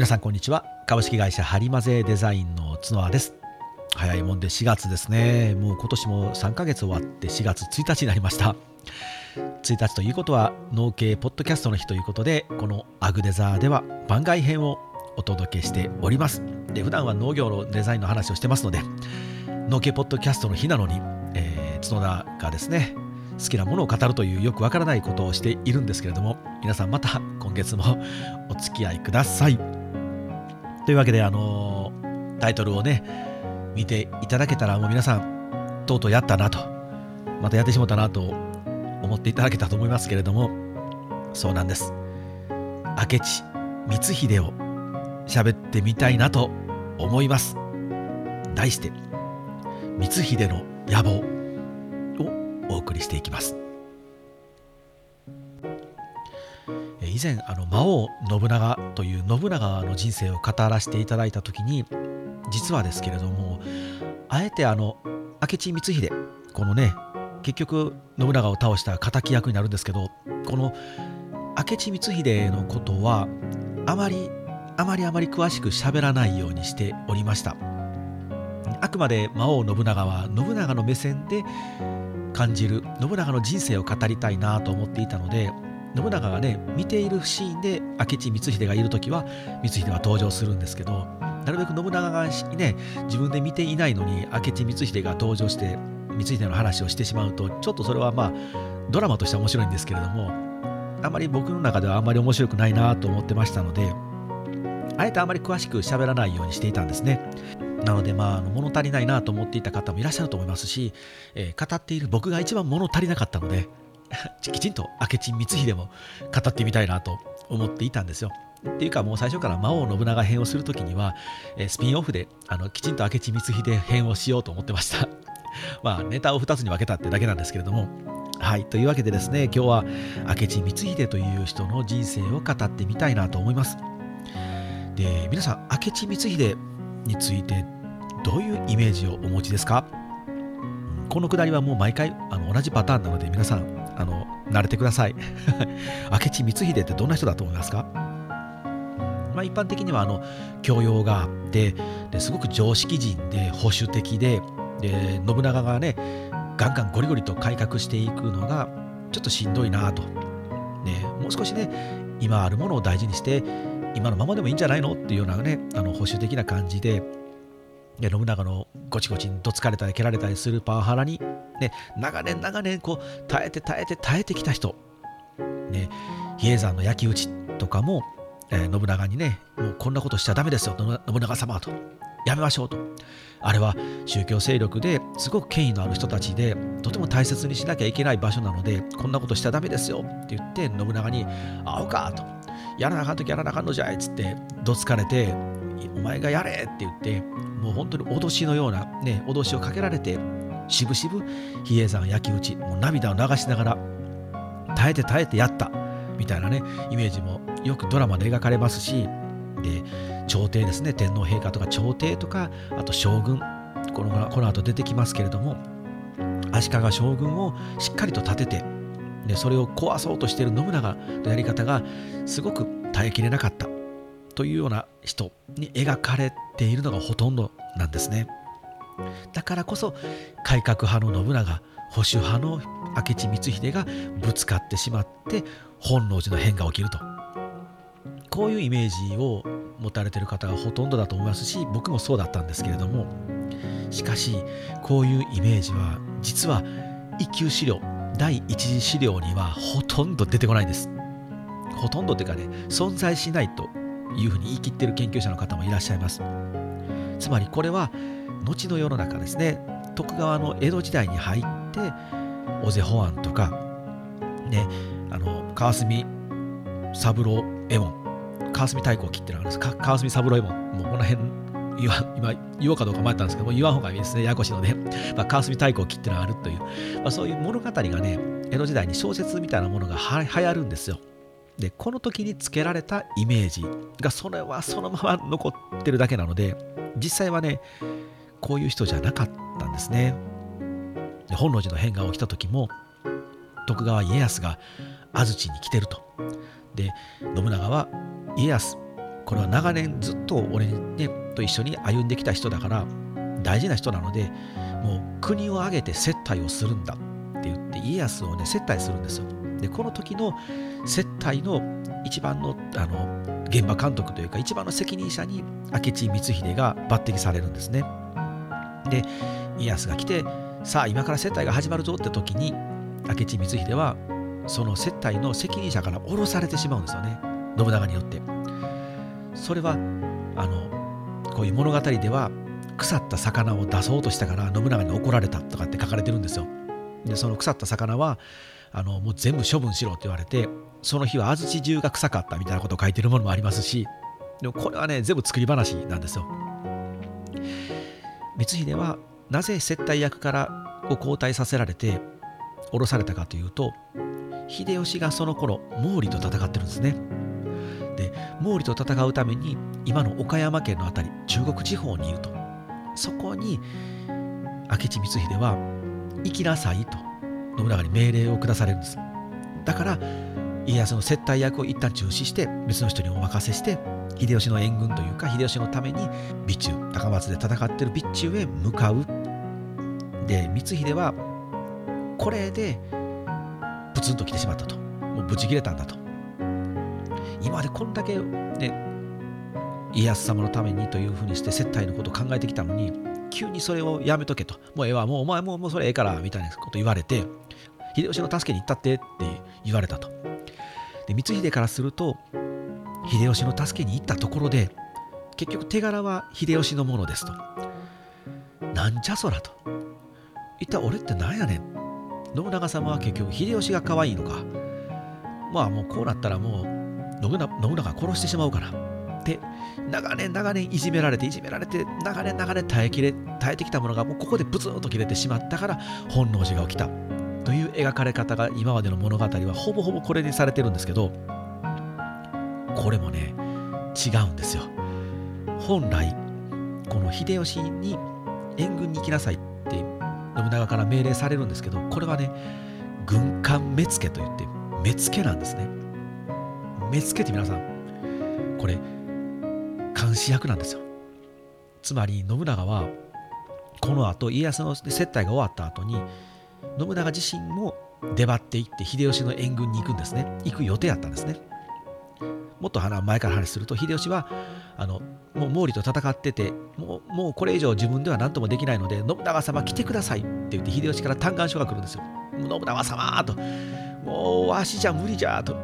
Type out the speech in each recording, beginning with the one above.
皆さんこんにちは。株式会社ハリマゼデザインの角です。早いもんで4月ですね。もう今年も3ヶ月終わって4月1日になりました。1日ということは農系ポッドキャストの日ということでこのアグデザーでは番外編をお届けしております。で普段は農業のデザインの話をしてますので農系ポッドキャストの日なのに、えー、角田がですね好きなものを語るというよくわからないことをしているんですけれども皆さんまた今月もお付き合いください。というわけであのタイトルをね見ていただけたらもう皆さんとうとうやったなとまたやってしまったなと思っていただけたと思いますけれどもそうなんです。明智光秀を喋ってみたいなと思います。題して光秀の野望をお送りしていきます。以前あの魔王信長という信長の人生を語らせていただいた時に実はですけれどもあえてあの明智光秀このね結局信長を倒した敵役になるんですけどこの明智光秀のことはあまりあまりあまり詳しく喋らないようにしておりました。あくまで魔王信長は信長の目線で感じる信長の人生を語りたいなと思っていたので信長がね見ているシーンで明智光秀がいる時は光秀は登場するんですけどなるべく信長がね自分で見ていないのに明智光秀が登場して光秀の話をしてしまうとちょっとそれはまあドラマとしては面白いんですけれどもあまり僕の中ではあんまり面白くないなと思ってましたのであえてあまり詳しく喋らないようにしていたんですね。なので、まあ、物足りないなと思っていた方もいらっしゃると思いますし、えー、語っている僕が一番物足りなかったので、きちんと明智光秀も語ってみたいなと思っていたんですよ。っていうかもう最初から魔王信長編をするときには、え、スピンオフであのきちんと明智光秀編をしようと思ってました。まあネタを2つに分けたってだけなんですけれども。はい。というわけでですね、今日は明智光秀という人の人生を語ってみたいなと思います。で、皆さん、明智光秀についてどういうイメージをお持ちですか？このくだりはもう毎回あの同じパターンなので皆さんあの慣れてください。明智光秀ってどんな人だと思いますか？まあ、一般的にはあの教養があってですごく常識人で保守的でで信長がねガンガンゴリゴリと改革していくのがちょっとしんどいなと、ね、もう少しね今あるものを大事にして今のままでもいいんじゃないのっていうようなねあの保守的な感じでで信長のゴチゴチにどつかれたり蹴られたりするパワハラに、ね、長年長年こう耐えて耐えて耐えてきた人、ね、比叡山の焼き討ちとかも、えー、信長にねもうこんなことしちゃダメですよ信長様と。やめましょうと。あれは宗教勢力ですごく権威のある人たちでとても大切にしなきゃいけない場所なのでこんなことしちゃダメですよ。って言って信長に「会おうか」と。やらなあかんときやらなあかんのじゃい。っつってどつかれてお前がやれって言ってもう本当に脅しのようなね脅しをかけられてしぶしぶ比叡山焼き討ちもう涙を流しながら耐えて耐えてやったみたいなねイメージもよくドラマで描かれますしで朝廷ですね天皇陛下とか朝廷とかあと将軍このこの後出てきますけれども足利将軍をしっかりと立ててでそれを壊そうとしている信長のやり方がすごく耐えきれなかったというような人に描かれているのがほとんどなんですね。だからこそ改革派の信長保守派の明智光秀がぶつかってしまって本能寺の変が起きるとこういうイメージを持たれてる方がほとんどだと思いますし僕もそうだったんですけれどもしかしこういうイメージは実は一級資料第一次資料にはほとんど出てこないんです。ほとんどというかね、存在しないというふうに言い切ってる研究者の方もいらっしゃいます。つまりこれは後の世の中ですね、徳川の江戸時代に入って、尾瀬保安とか、ね、あの川澄三郎右衛門、川澄太閤切ってのがあるんです。川澄三郎右衛門、もうこの辺今言おうかどうか迷ったんですけども言わん方がいいですね。ややこしいので、まあ、川澄太鼓を切ってのがあるという、まあ、そういう物語がね江戸時代に小説みたいなものがは流行るんですよ。でこの時につけられたイメージがそれはそのまま残ってるだけなので実際はねこういう人じゃなかったんですね。で本能寺の変が起きた時も徳川家康が安土に来てると。で信長は家康これは長年ずっと俺、ね、と一緒に歩んできた人だから大事な人なのでもう国を挙げて接待をするんだって言って家康をね接待するんですよ。でこの時の接待の一番のあの現場監督というか一番の責任者に明智光秀が抜擢されるんですね。で家康が来てさあ今から接待が始まるぞって時に明智光秀はその接待の責任者から降ろされてしまうんですよね。信長によって。それはあのこういう物語では腐った魚を出そうとしたから信長に怒られたとかって書かれてるんですよ。でその腐った魚はあのもう全部処分しろって言われてその日は安土中が臭かったみたいなことを書いてるものもありますしでもこれはね全部作り話なんですよ。光秀はなぜ接待役からを交代させられて降ろされたかというと秀吉がその頃毛利と戦ってるんですね。で毛利と戦うために今の岡山県の辺り中国地方にいると。そこに明智光秀は行きなさいと信長に命令を下されるんです。だから家康の接待役を一旦中止して別の人にお任せして秀吉の援軍というか秀吉のために備中高松で戦ってる備中へ向かう。で光秀はこれでプツンと来てしまったと。もうブチ切れたんだと。今までこんだけね家康様のためにというふうにして接待のことを考えてきたのに急にそれをやめとけと。もうええわもうお前もうもうそれええからみたいなこと言われて秀吉の助けに行ったってって言われたと。で光秀からすると秀吉の助けに行ったところで結局手柄は秀吉のものですと。なんじゃそらと。一体俺って何やねん。信長様は結局秀吉が可愛いのか。まあもうこうなったらもう信長信長殺してしまうから。っ長年長年いじめられていじめられて長年長年耐えきれ耐えてきたものがもうここでブツンと切れてしまったから本能寺が起きた。という描かれ方が今までの物語はほぼほぼこれにされてるんですけどこれもね違うんですよ。本来この秀吉に援軍に行きなさいって信長から命令されるんですけどこれはね軍艦目付といって目付なんですね。目付って皆さんこれ監視役なんですよ。つまり信長はこの後家康の接待が終わった後に信長自身も出張っていって秀吉の援軍に行くんですね。行く予定だったんですね。もっと前から話すると秀吉はあのもう毛利と戦っててもうもうこれ以上自分では何ともできないので信長様来てくださいって言って秀吉から嘆願書が来るんですよ信長様ともうわしじゃ無理じゃと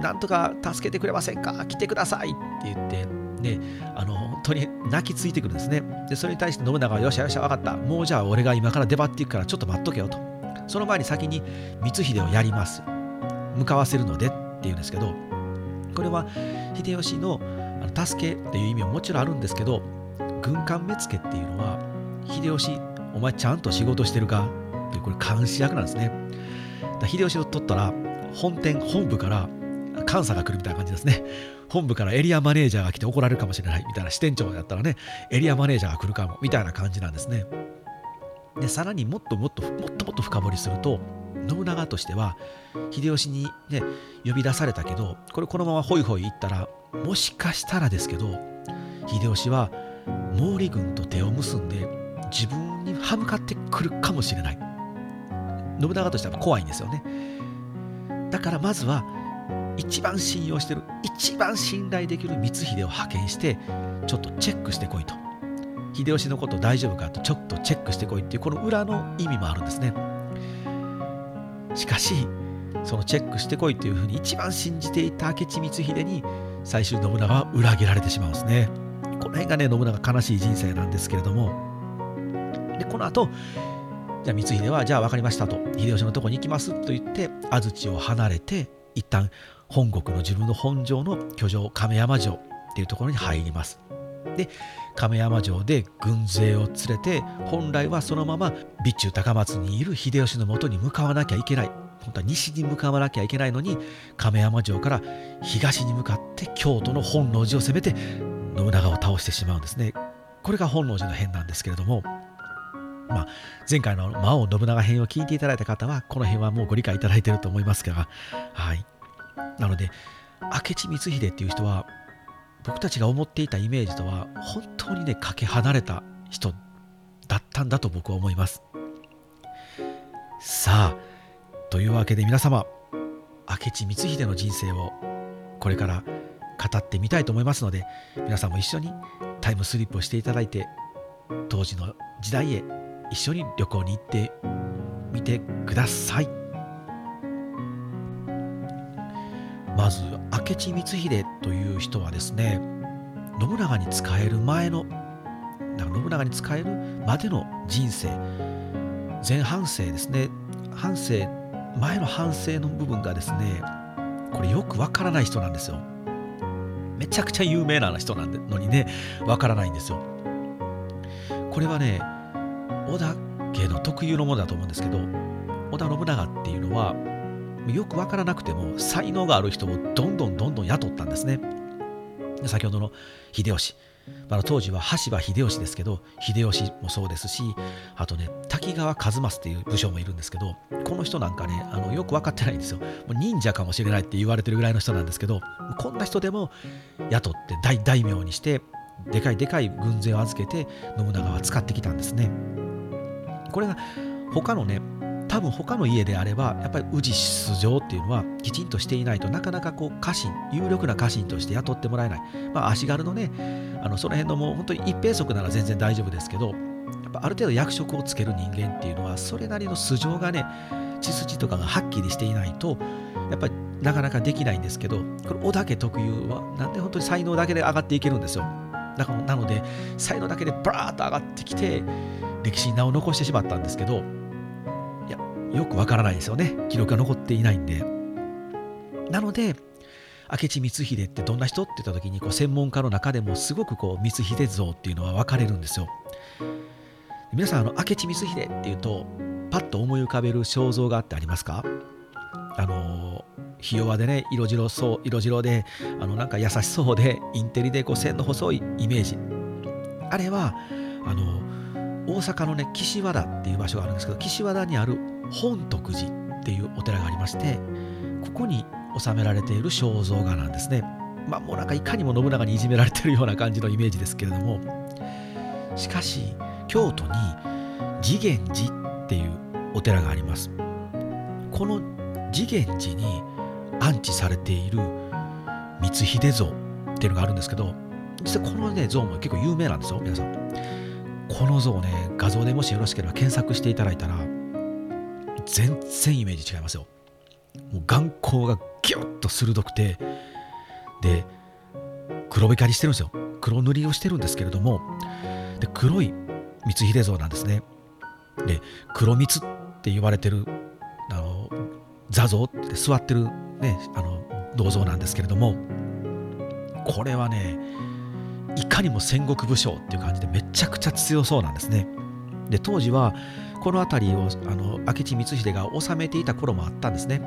なんとか助けてくれませんか来てくださいって言ってね、あの本当に泣きついてくるんですね。で、それに対して信長は、よしよし、分かった。もうじゃあ俺が今から出張っていくからちょっと待っとけよと。その前に先に光秀をやります。向かわせるのでっていうんですけど、これは秀吉の助けっていう意味ももちろんあるんですけど、軍艦目付っていうのは、秀吉、お前ちゃんと仕事してるかってこれ監視役なんですね。だ秀吉を取ったら、本店、本部から監査が来るみたいな感じですね。本部からエリアマネージャーが来て怒られるかもしれないみたいな支店長だったらね、エリアマネージャーが来るかもみたいな感じなんですね。で、さらにもっともっともっともっと深掘りすると、信長としては、秀吉にね、呼び出されたけど、これこのままホイホイ行ったら、もしかしたらですけど、秀吉は毛利軍と手を結んで自分に歯向かってくるかもしれない。信長としては怖いんですよね。だからまずは一番信用してる一番信頼できる光秀を派遣してちょっとチェックしてこいと秀吉のこと大丈夫かとちょっとチェックしてこいっていうこの裏の意味もあるんですねしかしそのチェックしてこいというふうに一番信じていた明智光秀に最終信長は裏切られてしまうんですね。この辺がね信長悲しい人生なんですけれども。でこの後じゃあ光秀はじゃあ分かりましたと。秀吉のとこに行きますと言って安土を離れて一旦本国の自分の本城の居城亀山城っていうところに入ります。で亀山城で軍勢を連れて本来はそのまま備中高松にいる秀吉のもとに向かわなきゃいけない本当は西に向かわなきゃいけないのに亀山城から東に向かって京都の本能寺を攻めて信長を倒してしまうんですね。これが本能寺の変なんですけれども、まあ、前回の魔王信長編を聞いていただいた方はこの辺はもうご理解いただいていると思いますが、はい、なので明智光秀っていう人は僕たちが思っていたイメージとは本当にねかけ離れた人だったんだと僕は思います。さあというわけで皆様明智光秀の人生をこれから語ってみたいと思いますので皆さんも一緒にタイムスリップをしていただいて当時の時代へ一緒に旅行に行ってみてください。まず明智光秀という人はですね信長に仕える前の信長に仕えるまでの人生前半生ですね半生前の反省の部分がですねこれよくわからない人なんですよ。めちゃくちゃ有名な人なのにねわからないんですよ。これはね織田家の特有のものだと思うんですけど織田信長っていうのはよくわからなくても才能がある人をどんどんどんどん雇ったんですね。先ほどの秀吉。まあ、当時は羽柴秀吉ですけど秀吉もそうですしあとね滝川一益っていう武将もいるんですけどこの人なんかねあのよく分かってないんですよ。もう忍者かもしれないって言われてるぐらいの人なんですけどこんな人でも雇って大大名にしてでかいでかい軍勢を預けて信長は使ってきたんですね。これが他のね多分他の家であればやっぱり氏出場っていうのはきちんとしていないとなかなかこう家臣有力な家臣として雇ってもらえない、まあ、足軽のねあのその辺のもう本当に一平足なら全然大丈夫ですけどやっぱある程度役職をつける人間っていうのはそれなりの素性がね血筋とかがはっきりしていないとやっぱりなかなかできないんですけどこれ織田家特有はなんで本当に才能だけで上がっていけるんですよ。だからなので才能だけでバーッと上がってきて歴史に名を残してしまったんですけどよくわからないですよね。記録が残っていないんで。なので明智光秀ってどんな人って言った時にこう専門家の中でもすごくこう光秀像っていうのは分かれるんですよ。皆さんあの明智光秀っていうとパッと思い浮かべる肖像画ってありますか？あのひ弱でね色白そう色白であのなんか優しそうでインテリでこう線の細いイメージ。あれはあの大阪のね岸和田っていう場所があるんですけど岸和田にある本徳寺っていうお寺がありましてここに収められている肖像画なんですね。まあもうなんかいかにも信長にいじめられてるような感じのイメージですけれどもしかし京都に次元寺っていうお寺があります。この次元寺に安置されている光秀像っていうのがあるんですけど実はこのね像も結構有名なんですよ皆さん。この像ね画像でもしよろしければ検索していただいたら全然イメージ違いますよ。もう眼光がギュッと鋭くてで黒光りしてるんですよ。黒塗りをしてるんですけれどもで黒い光秀像なんですね。で黒光って言われてるあの座像って座ってるねあの銅像なんですけれどもこれはねいかにも戦国武将っていう感じでめちゃくちゃ強そうなんですねで当時はこの辺りをあの明智光秀が治めていた頃もあったんですね。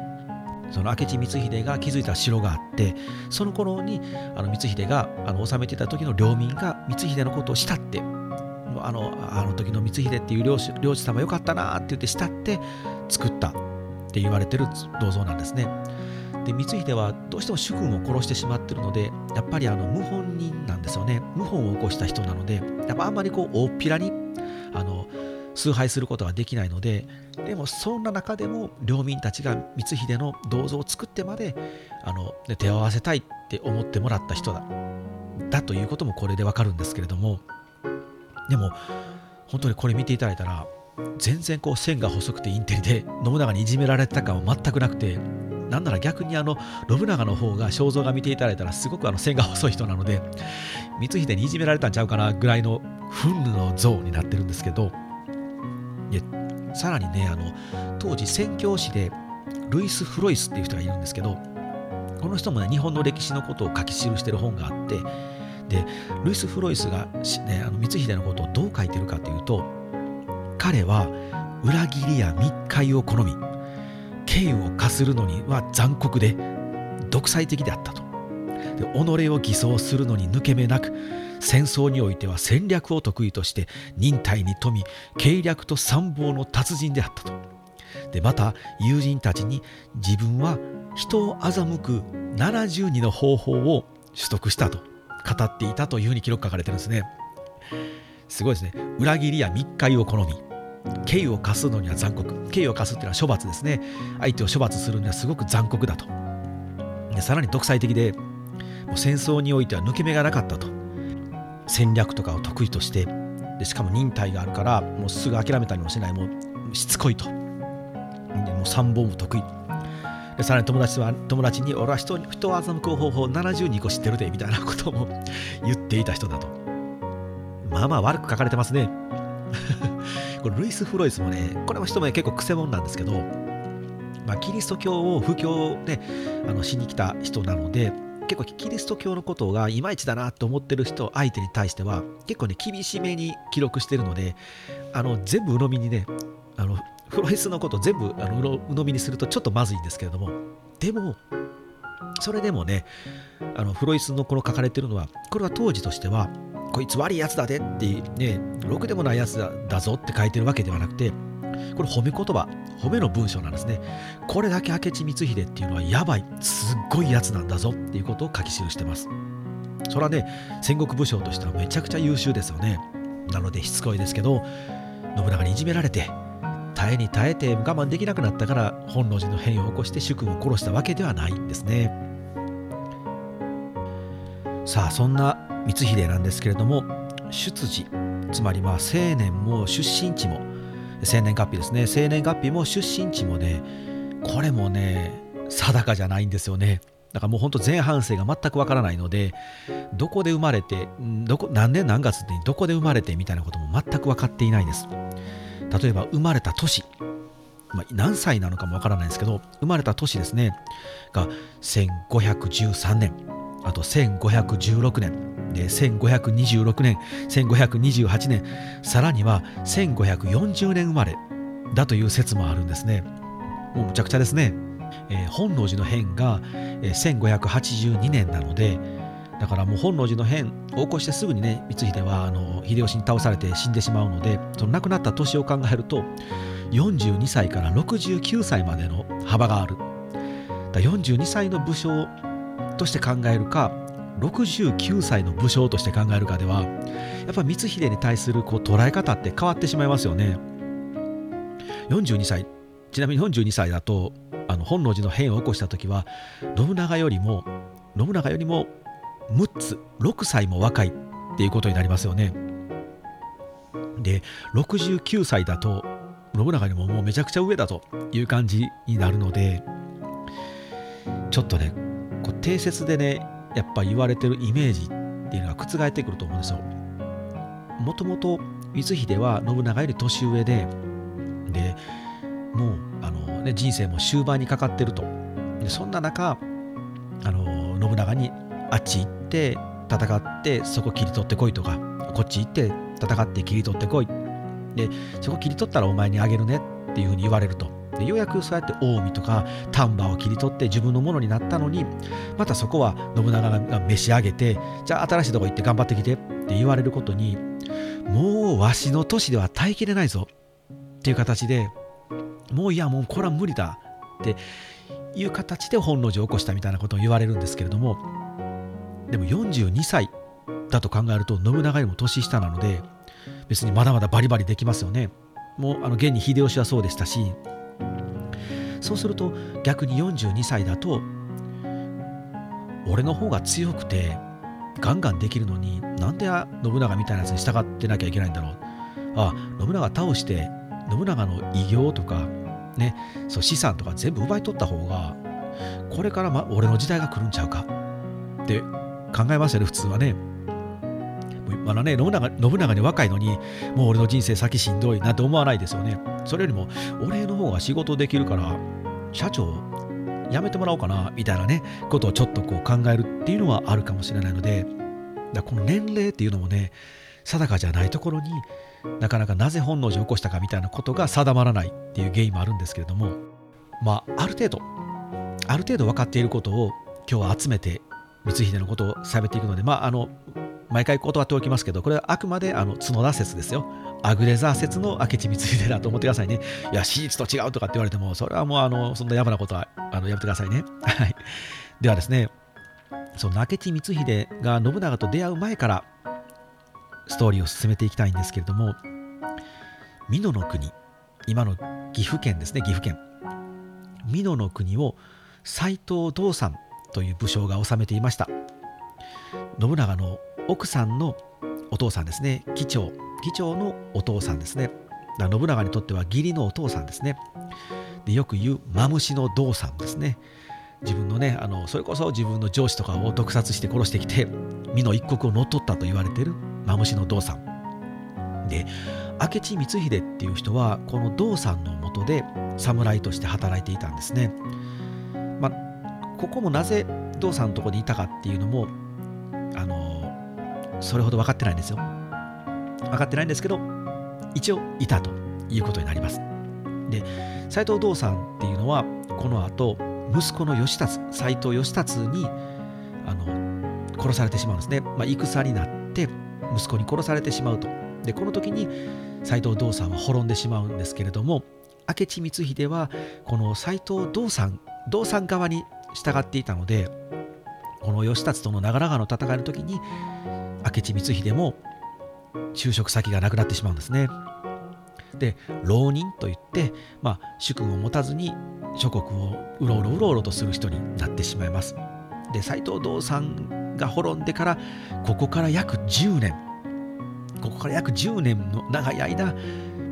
その明智光秀が築いた城があってその頃にあの光秀があの治めていた時の領民が光秀のことを慕ってあのあの時の光秀っていう領主領主様よかったなって言って慕って作ったって言われてる銅像なんですね。で光秀はどうしても主君を殺してしまってるのでやっぱりあの謀反人なんですよね。謀反を起こした人なのでやっぱあんまりこう大っぴらにあの崇拝することができないのででもそんな中でも領民たちが光秀の銅像を作ってまであの手を合わせたいって思ってもらった人だ。だということもこれでわかるんですけれどもでも本当にこれ見ていただいたら全然こう線が細くてインテリで信長にいじめられた感は全くなくてなんなら逆にあの信長の方が肖像画見ていただいたらすごくあの線が細い人なので光秀にいじめられたんちゃうかなぐらいの憤怒の像になってるんですけどさらにねあの当時宣教師でルイス・フロイスっていう人がいるんですけどこの人もね日本の歴史のことを書き記してる本があってでルイス・フロイスが、ね、あの光秀のことをどう書いてるかというと彼は裏切りや密会を好み。敬意を課するのには残酷で独裁的であったと。で己を偽装するのに抜け目なく戦争においては戦略を得意として忍耐に富み計略と参謀の達人であったと。でまた友人たちに自分は人を欺く72の方法を取得したと語っていたというふうに記録書かれてるんですね。すごいですね。裏切りや密会を好み刑を課すのには残酷。刑を課すっていうのは処罰ですね。相手を処罰するにはすごく残酷だと。でさらに独裁的でもう戦争においては抜け目がなかったと。戦略とかを得意としてでしかも忍耐があるからもうすぐ諦めたりもしないもうしつこいと。でもう参謀も得意。でさらに友達は友達に俺は人人を欺く方法72個知ってるでみたいなことも言っていた人だと。まあまあ悪く書かれてますね。これルイス・フロイスもねこれも人も、ね、結構くせ者なんですけど、まあ、キリスト教を布教であのしに来た人なので結構キリスト教のことがいまいちだなと思ってる人相手に対しては結構ね厳しめに記録してるのであの全部鵜呑みにねあのフロイスのこと全部あの鵜呑みにするとちょっとまずいんですけれどもでもそれでもねあのフロイスのこの書かれてるのはこれは当時としてはこいつ悪いやつだでってねろくでもないやつだぞって書いてるわけではなくてこれ褒め言葉褒めの文章なんですね。これだけ明智光秀っていうのはやばいすっごいやつなんだぞっていうことを書き記してます。それはね戦国武将としてはめちゃくちゃ優秀ですよね。なのでしつこいですけど信長にいじめられて耐えに耐えて我慢できなくなったから本能寺の変を起こして主君を殺したわけではないんですね。さあそんな光秀なんですけれども出自つまりまあ青年も出身地も生年月日ですね。生年月日も出身地もねこれもね定かじゃないんですよね。だからもうほんと前半生が全くわからないのでどこで生まれてどこ何年何月にどこで生まれてみたいなことも全く分かっていないです。例えば生まれた年、まあ、何歳なのかもわからないんですけど生まれた年ですね。が1513年。あと1516年。で1526年1528年さらには1540年生まれだという説もあるんですね。もうむちゃくちゃですね、えー、本能寺の変が、えー、1582年なのでだからもう本能寺の変を起こしてすぐにね光秀はあの秀吉に倒されて死んでしまうのでその亡くなった年を考えると42歳から69歳までの幅がある。だ42歳の武将として考えるか69歳の武将として考えるかではやっぱ光秀に対するこう捉え方って変わってしまいますよね。42歳ちなみに42歳だとあの本能寺の変を起こした時は信長よりも信長よりも6つ6歳も若いっていうことになりますよね。で69歳だと信長にももうめちゃくちゃ上だという感じになるのでちょっとねこう定説でねやっぱ言われてるイメージっていうのが覆ってくると思うんですよ。もともと光秀は信長より年上ででもうあの、ね、人生も終盤にかかってると。でそんな中あの信長にあっち行って戦ってそこ切り取ってこいとかこっち行って戦って切り取ってこい。でそこ切り取ったらお前にあげるねっていうふうに言われると。でようやくそうやって近江とか丹波を切り取って自分のものになったのにまたそこは信長が召し上げてじゃあ新しいとこ行って頑張ってきてって言われることにもうわしの年では耐えきれないぞっていう形でもういやもうこれは無理だっていう形で本能寺を起こしたみたいなことを言われるんですけれどもでも42歳だと考えると信長よりも年下なので別にまだまだバリバリできますよね。もうあの現に秀吉はそうでしたしそうすると逆に42歳だと俺の方が強くてガンガンできるのになんで信長みたいなやつに従ってなきゃいけないんだろう。あ信長倒して信長の偉業とかねそう資産とか全部奪い取った方がこれからま俺の時代が来るんちゃうかって考えますよね普通はね。まだね信長信長に若いのにもう俺の人生先しんどいなって思わないですよね。それよりも俺の方が仕事できるから社長辞めてもらおうかなみたいなねことをちょっとこう考えるっていうのはあるかもしれないのでだこの年齢っていうのもね定かじゃないところになかなかなぜ本能寺を起こしたかみたいなことが定まらないっていう原因もあるんですけれどもまあある程度ある程度分かっていることを今日は集めて光秀のことを喋っていくのでまああの毎回断っておきますけどこれはあくまであの角田説ですよアグレザー説の明智光秀だと思ってくださいね。いや、史実と違うとかって言われても、それはもう、あの、そんなやばなことは、あの、やめてくださいね。はい。ではですね、その明智光秀が信長と出会う前からストーリーを進めていきたいんですけれども美濃の国今の岐阜県ですね岐阜県美濃の国を斎藤道三という武将が治めていました信長の奥さんのお父さんですね。議長。議長のお父さんですね。だ信長にとっては義理のお父さんですね。でよく言うマムシの道さんですね。自分のねあのそれこそ自分の上司とかを毒殺して殺してきて美の一国を乗っ取ったと言われているマムシの道さん。で明智光秀っていう人はこの道さんのもとで侍として働いていたんですね。まあここもなぜ道さんのとこにいたかっていうのもあのそれほど分かってないんですよ。分かってないんですけど一応いたということになります。で斎藤道さんっていうのはこの後息子の義達斎藤義達にあの殺されてしまうんですね、まあ、戦になって息子に殺されてしまうと。でこの時に斎藤道さんは滅んでしまうんですけれども明智光秀はこの斎藤道さん道さん側に従っていたのでこの義達との長良川の戦いの時に明智光秀も就職先がなくなってしまうんですね。で浪人といって、まあ、主君を持たずに諸国をうろうろうろうろとする人になってしまいます。で斎藤道さんが滅んでからここから約10年ここから約10年の長い間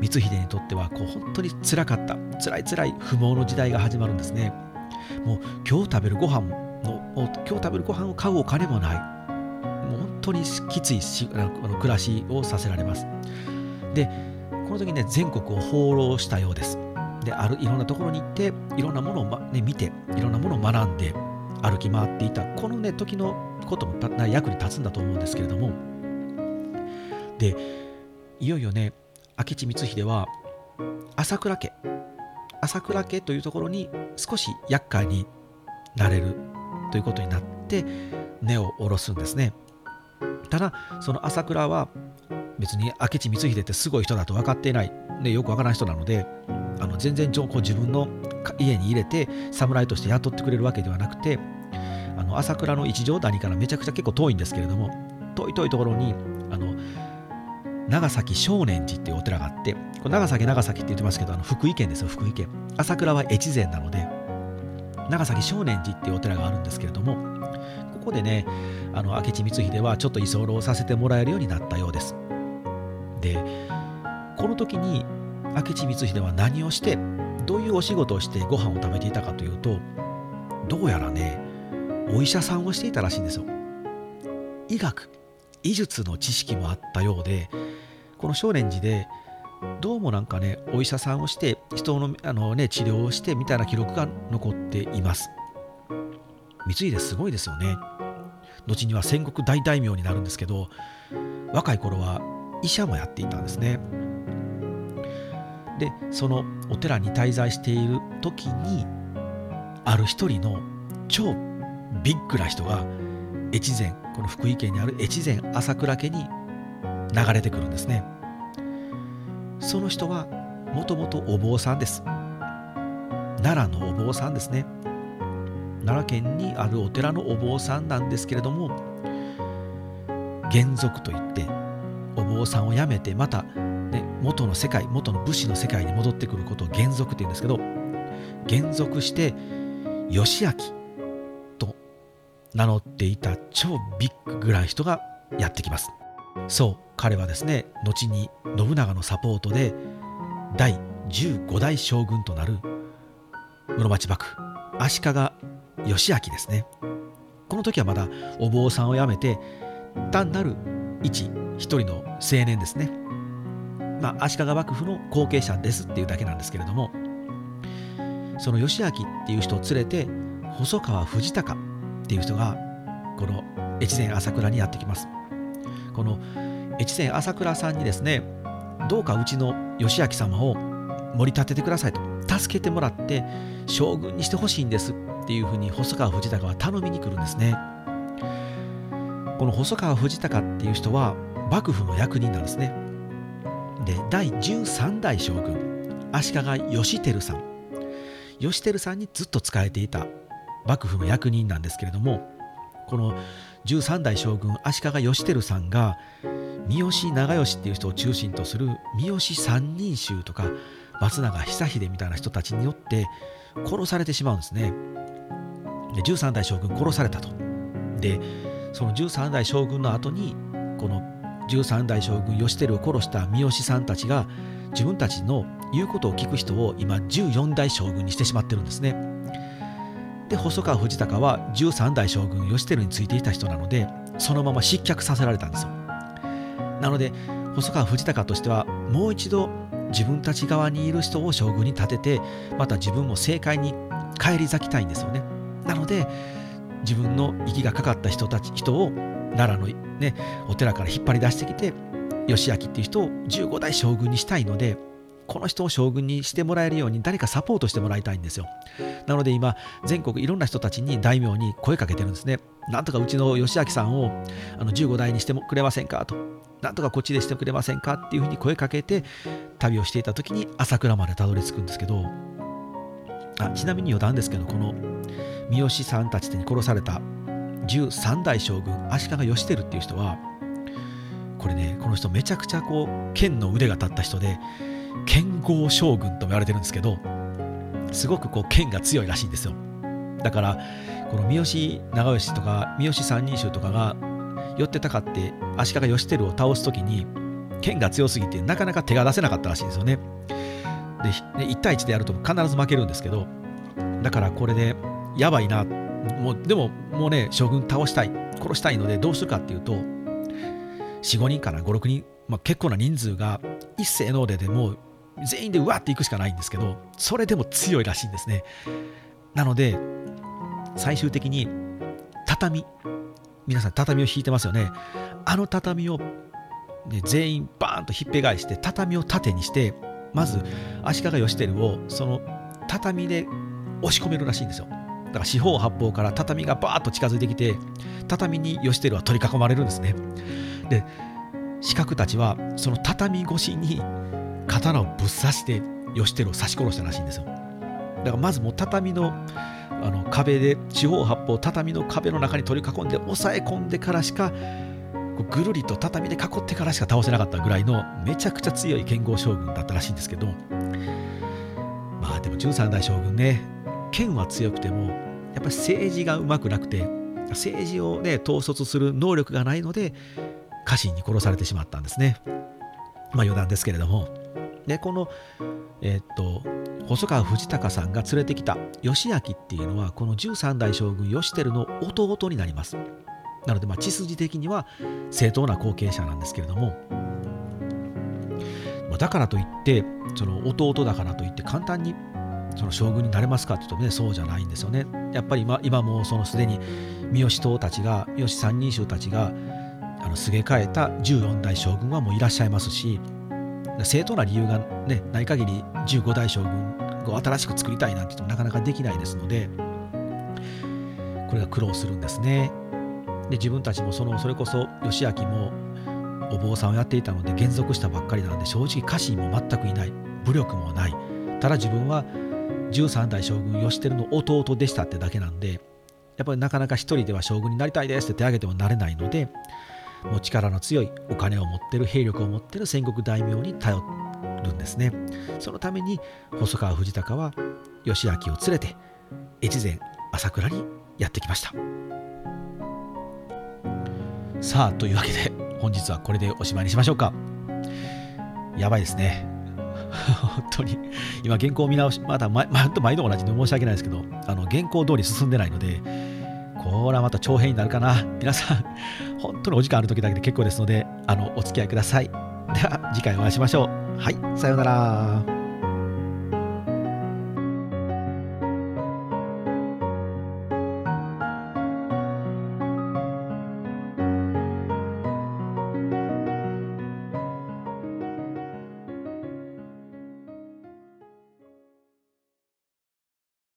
光秀にとってはこう本当につらかった辛い辛い不毛の時代が始まるんですね。もう今日食べるご飯の今日食べるご飯を買うお金もないもう本当にきついしあの暮らしをさせられます。でこの時ね全国を放浪したようです。であるいろんなところに行っていろんなものを、まね、見ていろんなものを学んで歩き回っていたこのね時のことも役に立つんだと思うんですけれどもでいよいよね明智光秀は朝倉家朝倉家というところに少し厄介になれるということになって根を下ろすんですねただその朝倉は別に明智光秀ってすごい人だと分かっていない、ね、よく分からない人なのであの全然こう自分の家に入れて侍として雇ってくれるわけではなくてあの朝倉の一条谷からめちゃくちゃ結構遠いんですけれども遠い遠いところにあの長崎少年寺っていうお寺があってこれ長崎長崎って言ってますけどあの福井県ですよ福井県。朝倉は越前なので長崎少年寺っていうお寺があるんですけれどもここでねあの明智光秀はちょっと居候させてもらえるようになったようです。でこの時に明智光秀は何をしてどういうお仕事をしてご飯を食べていたかというとどうやらねお医者さんをしていたらしいんですよ。医学医術の知識もあったようでこの少年寺でどうもなんかねお医者さんをして人のあの、ね、治療をしてみたいな記録が残っています。光秀すごいですよね。後には戦国大大名になるんですけど若い頃は医者もやっていたんですね。でそのお寺に滞在している時にある一人の超ビッグな人が越前この福井県にある越前朝倉家に流れてくるんですね。その人はもともとお坊さんです。奈良のお坊さんですね。奈良県にあるお寺のお坊さんなんですけれども原族といってお坊さんを辞めてまたね元の世界元の武士の世界に戻ってくることを原則って言うんですけど原則して義明と名乗っていた超ビッグぐらい人がやってきます。そう彼はですね後に信長のサポートで第15代将軍となる室町幕府足利義明ですね。この時はまだお坊さんを辞めて単なる一一人の青年ですね。まあ、足利幕府の後継者ですっていうだけなんですけれどもその義明っていう人を連れて細川藤孝っていう人がこの越前朝倉にやってきます。この越前朝倉さんにですねどうかうちの義明様を盛り立ててくださいと助けてもらって将軍にしてほしいんです。ていうふうに細川藤孝は頼みに来るんですね。この細川藤孝っていう人は幕府の役人なんですね。で第13代将軍足利義輝さん。義輝さんにずっと仕えていた幕府の役人なんですけれどもこの13代将軍足利義輝さんが三好長慶っていう人を中心とする三好三人衆とか松永久秀みたいな人たちによって殺されてしまうんですね。で13代将軍殺されたと。でその13代将軍の後にこの13代将軍義輝を殺した三好さんたちが自分たちの言うことを聞く人を今14代将軍にしてしまってるんですね。で細川藤孝は13代将軍義輝についていた人なのでそのまま失脚させられたんですよ。なので細川藤孝としてはもう一度自分たち側にいる人を将軍に立ててまた自分も政界に返り咲きたいんですよね。なので自分の息がかかった人たち人を奈良の、ね、お寺から引っ張り出してきて義明っていう人を15代将軍にしたいのでこの人を将軍にしてもらえるように誰かサポートしてもらいたいんですよ。なので今全国いろんな人たちに大名に声かけてるんですね。なんとかうちの義明さんをあの15代にしてもくれませんかと。なんとかこっちでしてくれませんかっていうふうに声かけて旅をしていた時に朝倉までたどり着くんですけど。あちなみに余談ですけどこの三好さんたちに殺された13代将軍足利義輝っていう人はこれねこの人めちゃくちゃこう剣の腕が立った人で剣豪将軍とも言われてるんですけどすごくこう剣が強いらしいんですよ。だからこの三好長慶とか三好三人衆とかが寄ってたかって足利義輝を倒す時に剣が強すぎてなかなか手が出せなかったらしいんですよね。で1対1でやると必ず負けるんですけどだからこれでやばいな。もうでももうね将軍倒したい。殺したいのでどうするかっていうと45人から56人、まあ、結構な人数が一斉のででもう全員でうわっていくしかないんですけどそれでも強いらしいんですね。なので最終的に畳。皆さん畳を引いてますよね。あの畳を、ね、全員バーンとひっぺ返して畳を縦にしてまず足利義輝をその畳で押し込めるらしいんですよ。だから四方八方から畳がバーッと近づいてきて畳に義輝は取り囲まれるんですね。で四角たちはその畳越しに刀をぶっ刺して義輝を刺し殺したらしいんですよ。だからまずもう畳のあの壁で四方八方畳の壁の中に取り囲んで押さえ込んでからしかぐるりと畳で囲ってからしか倒せなかったぐらいのめちゃくちゃ強い剣豪将軍だったらしいんですけど。まあでも13代将軍ね剣は強くてもやっぱり政治がうまくなくて政治をね統率する能力がないので家臣に殺されてしまったんですね。まあ余談ですけれども。でこのえー、っと細川藤孝さんが連れてきた義明っていうのはこの13代将軍義輝の弟になります。なのでまあ血筋的には正当な後継者なんですけれどもだからといってその弟だからといって簡単にその将軍になれますかって言うとねそうじゃないんですよね。やっぱり今今もそのすでに三好党たちが三好三人衆たちがあのすげ替えた14代将軍はもういらっしゃいますし正当な理由が、ね、ない限り15代将軍を新しく作りたいなんて言ってもなかなかできないですのでこれが苦労するんですね。で自分たちもそのそれこそ義明もお坊さんをやっていたので減俗したばっかりなので正直家臣も全くいない武力もないただ自分は13代将軍義輝の弟でしたってだけなんでやっぱりなかなか一人では将軍になりたいですって手挙げてもなれないのでもう力の強いお金を持ってる兵力を持ってる戦国大名に頼るんですね。そのために細川藤孝は義明を連れて越前朝倉にやってきました。さあというわけで本日はこれでおしまいにしましょうか。やばいですね。本当に。今原稿見直しまだ毎毎度同じで申し訳ないですけどあの原稿通り進んでないのでこれはまた長編になるかな。皆さん本当にお時間ある時だけで結構ですのであのお付き合いください。では次回お会いしましょう。はいさようなら。